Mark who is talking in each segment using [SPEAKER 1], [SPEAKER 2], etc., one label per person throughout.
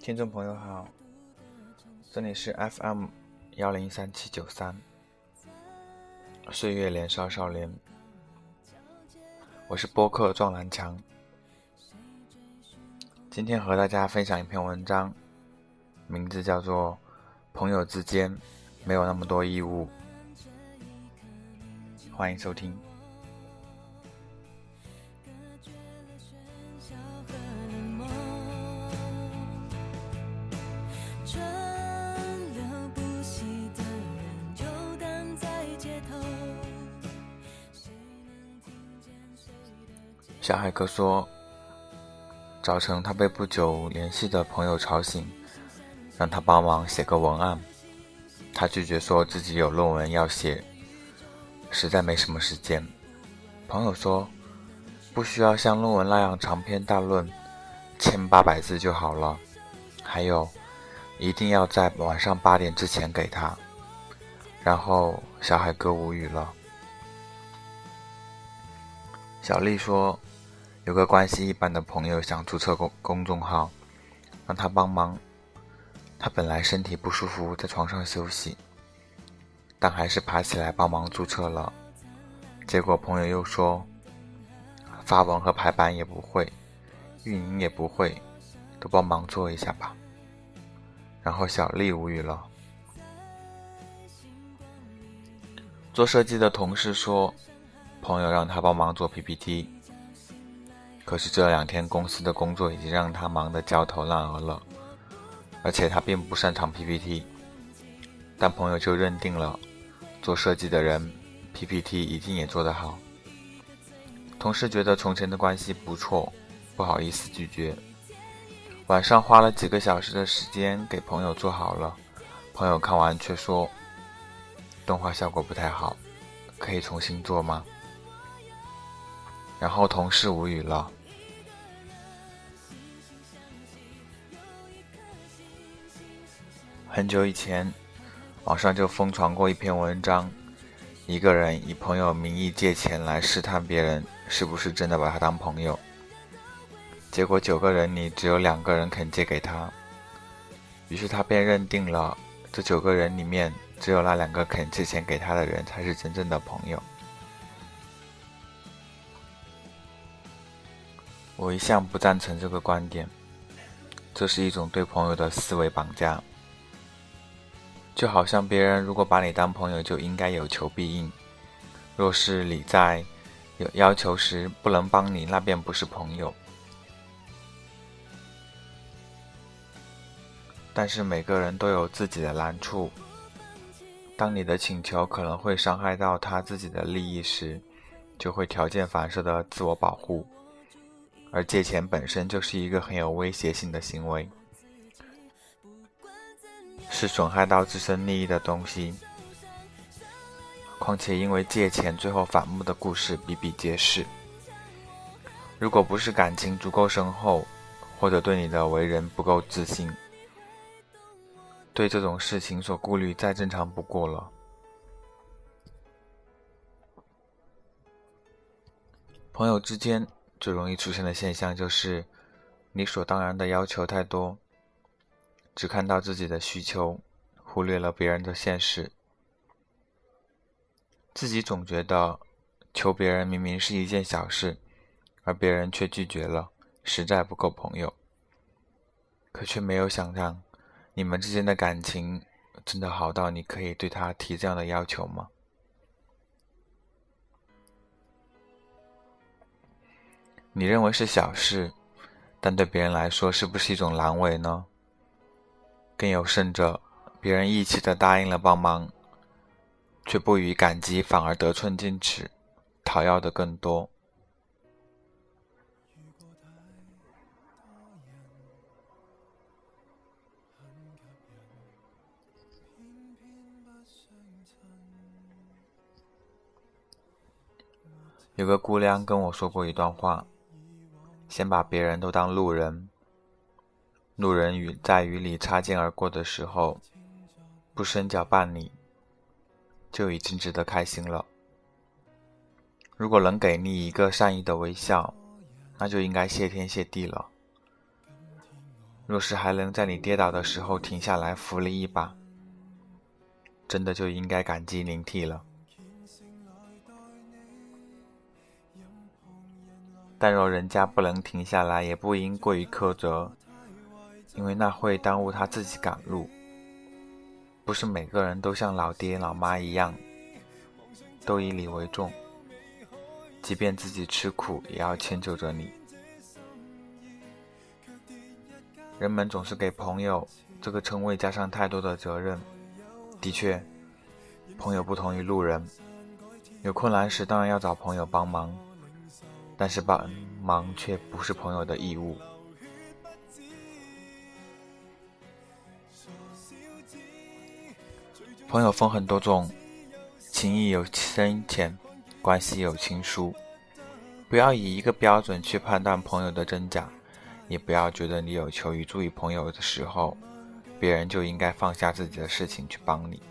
[SPEAKER 1] 听众朋友好，这里是 FM 幺零三七九三，岁月年少少年，我是播客撞南墙。今天和大家分享一篇文章，名字叫做《朋友之间没有那么多义务》，欢迎收听。小海哥说，早晨他被不久联系的朋友吵醒，让他帮忙写个文案。他拒绝说自己有论文要写，实在没什么时间。朋友说，不需要像论文那样长篇大论，千八百字就好了。还有，一定要在晚上八点之前给他。然后小海哥无语了。小丽说。有个关系一般的朋友想注册公公众号，让他帮忙。他本来身体不舒服，在床上休息，但还是爬起来帮忙注册了。结果朋友又说，发文和排版也不会，运营也不会，都帮忙做一下吧。然后小丽无语了。做设计的同事说，朋友让他帮忙做 PPT。可是这两天公司的工作已经让他忙得焦头烂额了，而且他并不擅长 PPT，但朋友就认定了做设计的人 PPT 一定也做得好。同事觉得从前的关系不错，不好意思拒绝。晚上花了几个小时的时间给朋友做好了，朋友看完却说动画效果不太好，可以重新做吗？然后同事无语了。很久以前，网上就疯传过一篇文章，一个人以朋友名义借钱来试探别人是不是真的把他当朋友，结果九个人里只有两个人肯借给他，于是他便认定了这九个人里面只有那两个肯借钱给他的人才是真正的朋友。我一向不赞成这个观点，这是一种对朋友的思维绑架。就好像别人如果把你当朋友，就应该有求必应；若是你在有要求时不能帮你，那便不是朋友。但是每个人都有自己的难处，当你的请求可能会伤害到他自己的利益时，就会条件反射的自我保护。而借钱本身就是一个很有威胁性的行为，是损害到自身利益的东西。况且，因为借钱最后反目的故事比比皆是。如果不是感情足够深厚，或者对你的为人不够自信，对这种事情所顾虑再正常不过了。朋友之间。最容易出现的现象就是理所当然的要求太多，只看到自己的需求，忽略了别人的现实。自己总觉得求别人明明是一件小事，而别人却拒绝了，实在不够朋友。可却没有想到，你们之间的感情真的好到你可以对他提这样的要求吗？你认为是小事，但对别人来说是不是一种难为呢？更有甚者，别人义气的答应了帮忙，却不予感激，反而得寸进尺，讨要的更多。有个姑娘跟我说过一段话。先把别人都当路人，路人与在与你擦肩而过的时候，不伸脚绊你，就已经值得开心了。如果能给你一个善意的微笑，那就应该谢天谢地了。若是还能在你跌倒的时候停下来扶你一把，真的就应该感激涕零了。但若人家不能停下来，也不应过于苛责，因为那会耽误他自己赶路。不是每个人都像老爹老妈一样，都以你为重，即便自己吃苦，也要迁就着你。人们总是给朋友这个称谓加上太多的责任。的确，朋友不同于路人，有困难时当然要找朋友帮忙。但是帮忙却不是朋友的义务。朋友分很多种，情谊有深浅，关系有亲疏。不要以一个标准去判断朋友的真假，也不要觉得你有求于助于朋友的时候，别人就应该放下自己的事情去帮你。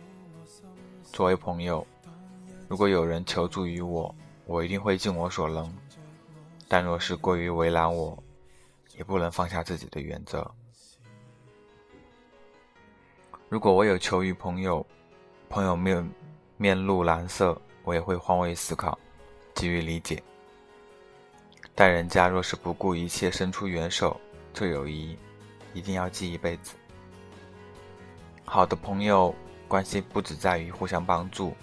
[SPEAKER 1] 作为朋友，如果有人求助于我，我一定会尽我所能。但若是过于为难我，也不能放下自己的原则。如果我有求于朋友，朋友面面露难色，我也会换位思考，给予理解。但人家若是不顾一切伸出援手，这友谊一定要记一辈子。好的朋友关系不只在于互相帮助，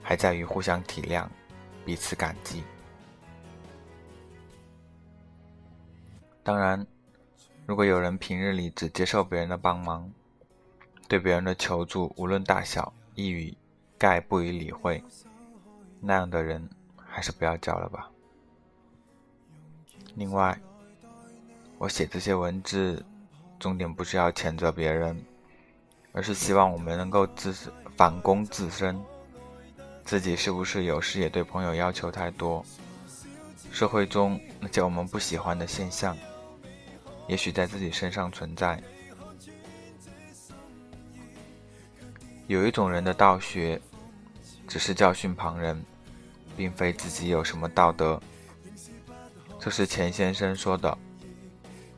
[SPEAKER 1] 还在于互相体谅，彼此感激。当然，如果有人平日里只接受别人的帮忙，对别人的求助无论大小一语概不予理会，那样的人还是不要交了吧。另外，我写这些文字，重点不是要谴责别人，而是希望我们能够自反攻自身，自己是不是有时也对朋友要求太多？社会中那些我们不喜欢的现象。也许在自己身上存在。有一种人的道学，只是教训旁人，并非自己有什么道德。这是钱先生说的，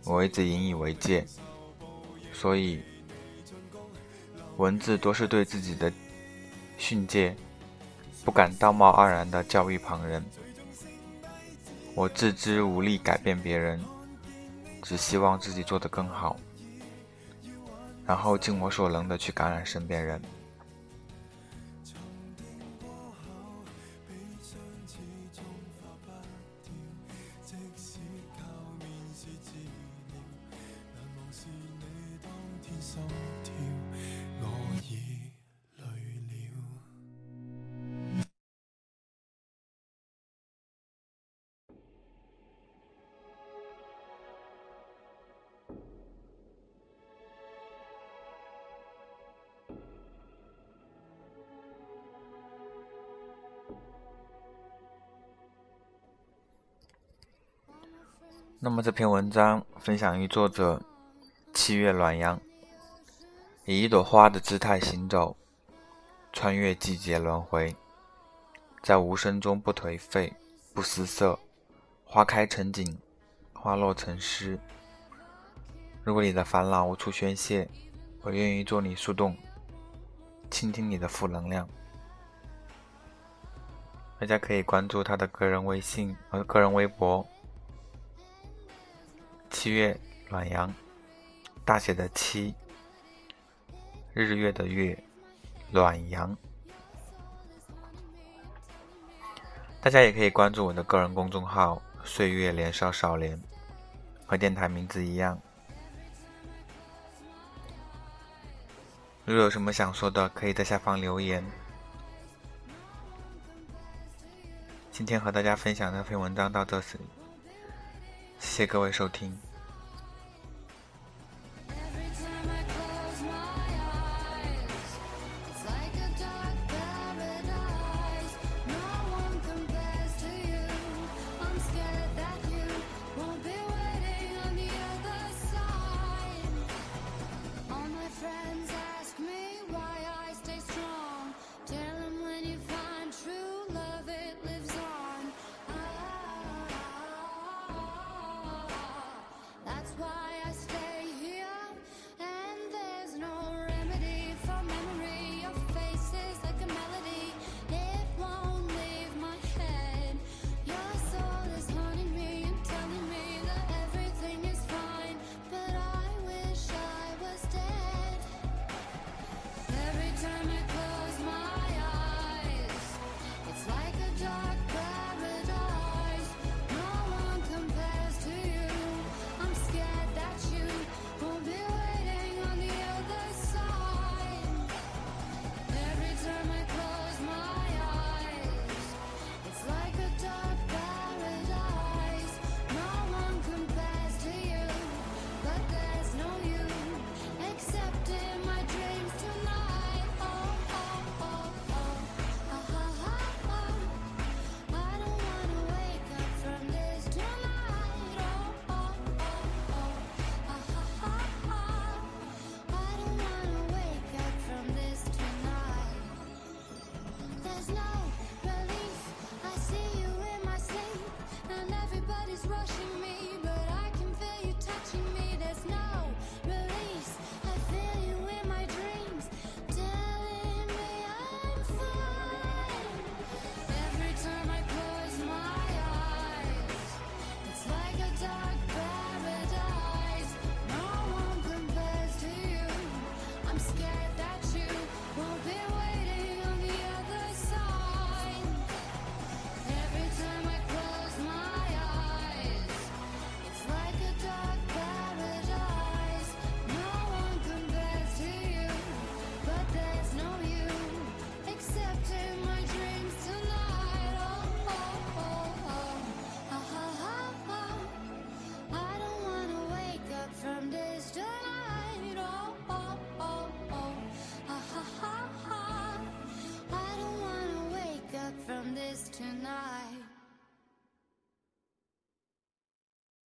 [SPEAKER 1] 我一直引以为戒。所以，文字多是对自己的训诫，不敢道貌岸然的教育旁人。我自知无力改变别人。只希望自己做得更好，然后尽我所能的去感染身边人。那么这篇文章分享于作者七月暖阳，以一朵花的姿态行走，穿越季节轮回，在无声中不颓废，不失色，花开成景，花落成诗。如果你的烦恼无处宣泄，我愿意做你树洞，倾听你的负能量。大家可以关注他的个人微信和个人微博。七月暖阳，大写的七，日月的月，暖阳。大家也可以关注我的个人公众号“岁月年少少年”，和电台名字一样。如果有什么想说的，可以在下方留言。今天和大家分享这篇文章到这里。谢谢各位收听。